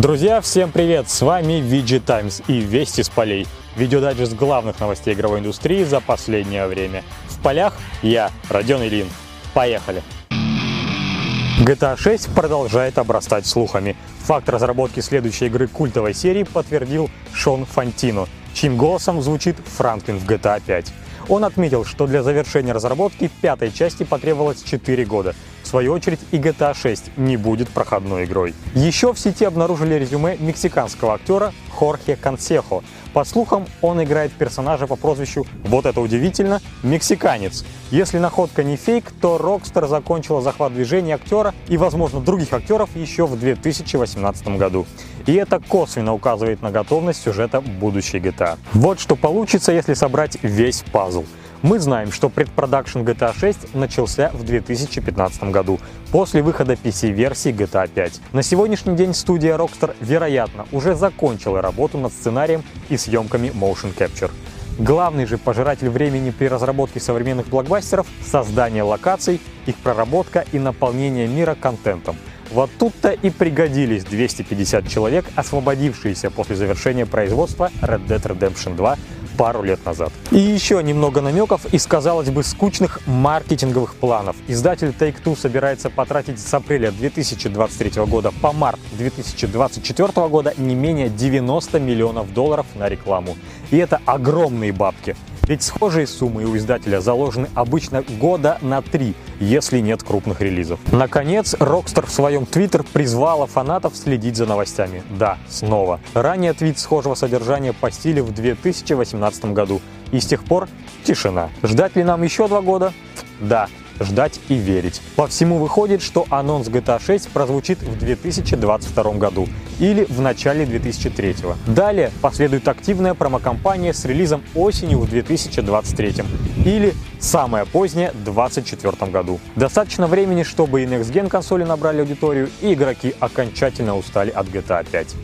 Друзья, всем привет! С вами VG Times и Вести с полей. Видеодайджест главных новостей игровой индустрии за последнее время. В полях я, Родион Ильин. Поехали! GTA 6 продолжает обрастать слухами. Факт разработки следующей игры культовой серии подтвердил Шон Фантино, чьим голосом звучит Франклин в GTA 5. Он отметил, что для завершения разработки пятой части потребовалось 4 года. Свою очередь и GTA 6 не будет проходной игрой. Еще в сети обнаружили резюме мексиканского актера Хорхе Консехо. По слухам, он играет персонажа по прозвищу, вот это удивительно, мексиканец. Если находка не фейк, то Rockstar закончила захват движения актера и, возможно, других актеров еще в 2018 году. И это косвенно указывает на готовность сюжета будущей GTA. Вот что получится, если собрать весь пазл. Мы знаем, что предпродакшн GTA 6 начался в 2015 году, после выхода PC-версии GTA 5. На сегодняшний день студия Rockstar, вероятно, уже закончила работу над сценарием и съемками Motion Capture. Главный же пожиратель времени при разработке современных блокбастеров — создание локаций, их проработка и наполнение мира контентом. Вот тут-то и пригодились 250 человек, освободившиеся после завершения производства Red Dead Redemption 2 пару лет назад. И еще немного намеков из, казалось бы, скучных маркетинговых планов. Издатель Take-Two собирается потратить с апреля 2023 года по март 2024 года не менее 90 миллионов долларов на рекламу. И это огромные бабки. Ведь схожие суммы у издателя заложены обычно года на три, если нет крупных релизов. Наконец, Rockstar в своем твиттер призвала фанатов следить за новостями. Да, снова. Ранее твит схожего содержания постили в 2018 году. И с тех пор тишина. Ждать ли нам еще два года? Да, ждать и верить. По всему выходит, что анонс GTA 6 прозвучит в 2022 году или в начале 2003. Далее последует активная промокомпания с релизом осенью в 2023 или самое позднее в 2024 году. Достаточно времени, чтобы и Next Gen консоли набрали аудиторию, и игроки окончательно устали от GTA 5.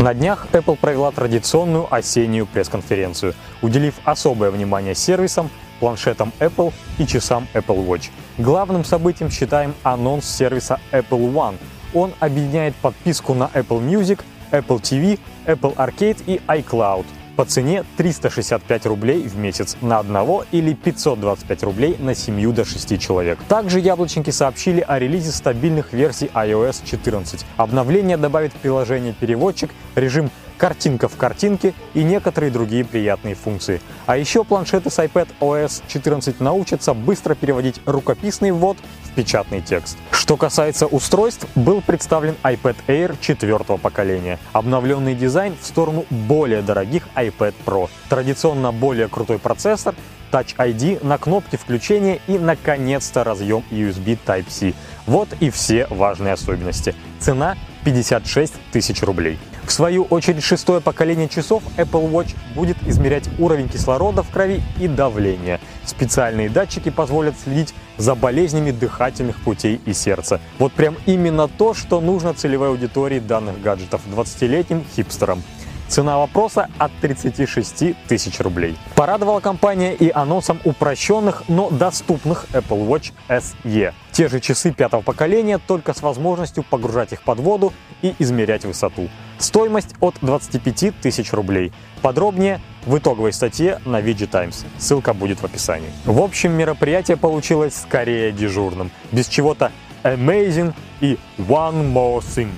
На днях Apple провела традиционную осеннюю пресс-конференцию, уделив особое внимание сервисам, планшетам Apple и часам Apple Watch. Главным событием считаем анонс сервиса Apple One. Он объединяет подписку на Apple Music, Apple TV, Apple Arcade и iCloud по цене 365 рублей в месяц на одного или 525 рублей на семью до 6 человек. Также яблочники сообщили о релизе стабильных версий iOS 14. Обновление добавит в приложение переводчик, режим картинка в картинке и некоторые другие приятные функции. А еще планшеты с iPad OS 14 научатся быстро переводить рукописный ввод в печатный текст. Что касается устройств, был представлен iPad Air четвертого поколения. Обновленный дизайн в сторону более дорогих iPad Pro. Традиционно более крутой процессор, Touch ID на кнопке включения и, наконец-то, разъем USB Type-C. Вот и все важные особенности. Цена 56 тысяч рублей. В свою очередь, шестое поколение часов Apple Watch будет измерять уровень кислорода в крови и давление. Специальные датчики позволят следить за болезнями дыхательных путей и сердца. Вот прям именно то, что нужно целевой аудитории данных гаджетов 20-летним хипстерам. Цена вопроса от 36 тысяч рублей. Порадовала компания и анонсом упрощенных, но доступных Apple Watch SE. Те же часы пятого поколения, только с возможностью погружать их под воду и измерять высоту. Стоимость от 25 тысяч рублей. Подробнее в итоговой статье на VG Times. Ссылка будет в описании. В общем, мероприятие получилось скорее дежурным. Без чего-то amazing и one more thing.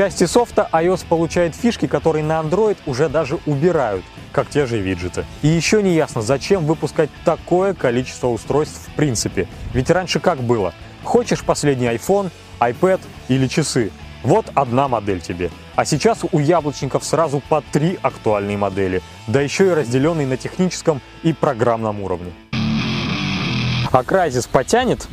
Части софта iOS получает фишки, которые на Android уже даже убирают, как те же виджеты. И еще не ясно, зачем выпускать такое количество устройств в принципе. Ведь раньше как было? Хочешь последний iPhone, iPad или часы? Вот одна модель тебе. А сейчас у яблочников сразу по три актуальные модели, да еще и разделенные на техническом и программном уровне. А Crysis потянет?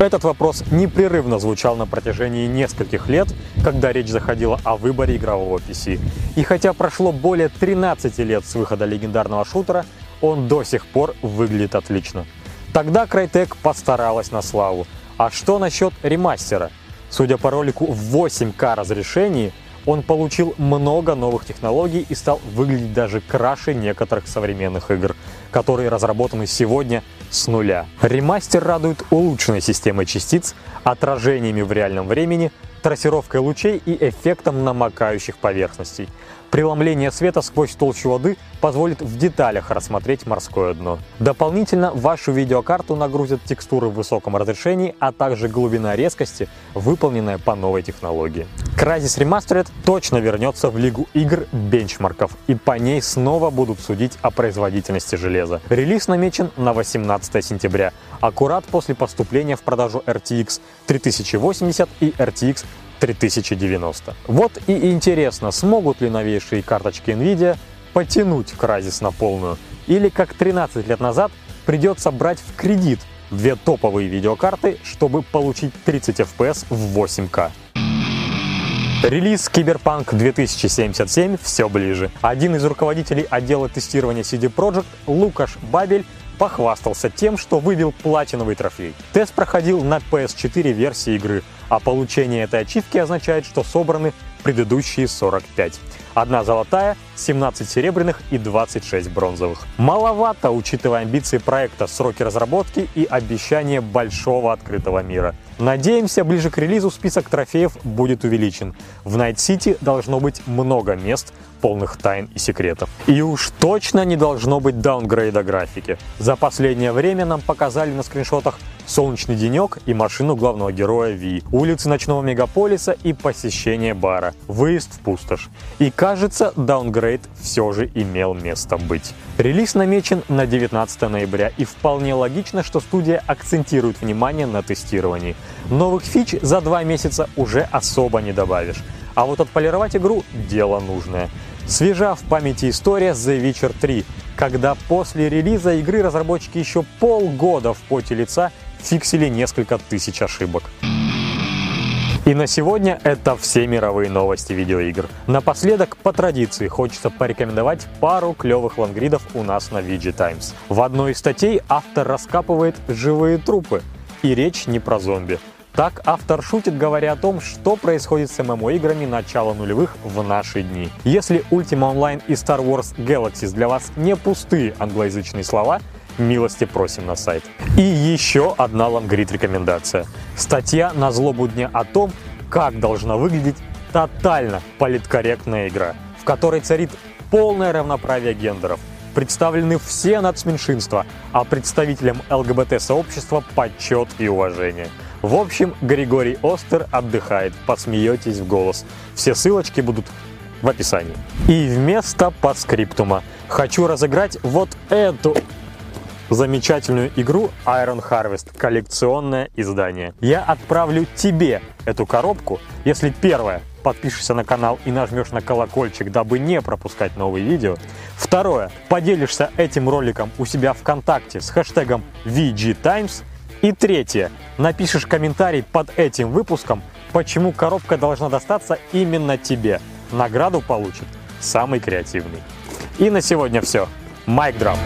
Этот вопрос непрерывно звучал на протяжении нескольких лет, когда речь заходила о выборе игрового PC. И хотя прошло более 13 лет с выхода легендарного шутера, он до сих пор выглядит отлично. Тогда Crytek постаралась на славу. А что насчет ремастера? Судя по ролику в 8К разрешении, он получил много новых технологий и стал выглядеть даже краше некоторых современных игр. Которые разработаны сегодня с нуля. Ремастер радует улучшенной системой частиц, отражениями в реальном времени, трассировкой лучей и эффектом намокающих поверхностей. Преломление света сквозь толщу воды позволит в деталях рассмотреть морское дно. Дополнительно вашу видеокарту нагрузят текстуры в высоком разрешении, а также глубина резкости, выполненная по новой технологии. Crysis Remastered точно вернется в Лигу игр бенчмарков, и по ней снова будут судить о производительности железа. Релиз намечен на 18 сентября, аккурат после поступления в продажу RTX 3080 и RTX 3090. Вот и интересно, смогут ли новейшие карточки Nvidia потянуть Crysis на полную, или как 13 лет назад придется брать в кредит две топовые видеокарты, чтобы получить 30 FPS в 8К. Релиз Cyberpunk 2077 все ближе. Один из руководителей отдела тестирования CD Projekt, Лукаш Бабель, похвастался тем, что выбил платиновый трофей. Тест проходил на PS4 версии игры, а получение этой ачивки означает, что собраны предыдущие 45. Одна золотая, 17 серебряных и 26 бронзовых. Маловато, учитывая амбиции проекта, сроки разработки и обещание большого открытого мира. Надеемся, ближе к релизу список трофеев будет увеличен. В Найт-Сити должно быть много мест, полных тайн и секретов. И уж точно не должно быть даунгрейда графики. За последнее время нам показали на скриншотах солнечный денек и машину главного героя Ви, улицы ночного мегаполиса и посещение бара, выезд в пустошь. И кажется, даунгрейд все же имел место быть. Релиз намечен на 19 ноября, и вполне логично, что студия акцентирует внимание на тестировании. Новых фич за два месяца уже особо не добавишь. А вот отполировать игру – дело нужное. Свежа в памяти история The Witcher 3, когда после релиза игры разработчики еще полгода в поте лица фиксили несколько тысяч ошибок. И на сегодня это все мировые новости видеоигр. Напоследок, по традиции, хочется порекомендовать пару клевых лангридов у нас на VG Times. В одной из статей автор раскапывает живые трупы. И речь не про зомби. Так автор шутит, говоря о том, что происходит с ММО-играми начала нулевых в наши дни. Если Ultima Online и Star Wars Galaxies для вас не пустые англоязычные слова, милости просим на сайт. И еще одна лангрид рекомендация. Статья на злобу дня о том, как должна выглядеть тотально политкорректная игра, в которой царит полное равноправие гендеров, представлены все нацменьшинства, а представителям ЛГБТ-сообщества почет и уважение. В общем, Григорий Остер отдыхает, посмеетесь в голос. Все ссылочки будут в описании. И вместо подскриптума хочу разыграть вот эту замечательную игру Iron Harvest, коллекционное издание. Я отправлю тебе эту коробку, если первое, подпишешься на канал и нажмешь на колокольчик, дабы не пропускать новые видео. Второе, поделишься этим роликом у себя ВКонтакте с хэштегом VGTimes. И третье, напишешь комментарий под этим выпуском, почему коробка должна достаться именно тебе. Награду получит самый креативный. И на сегодня все. Майк Дроп.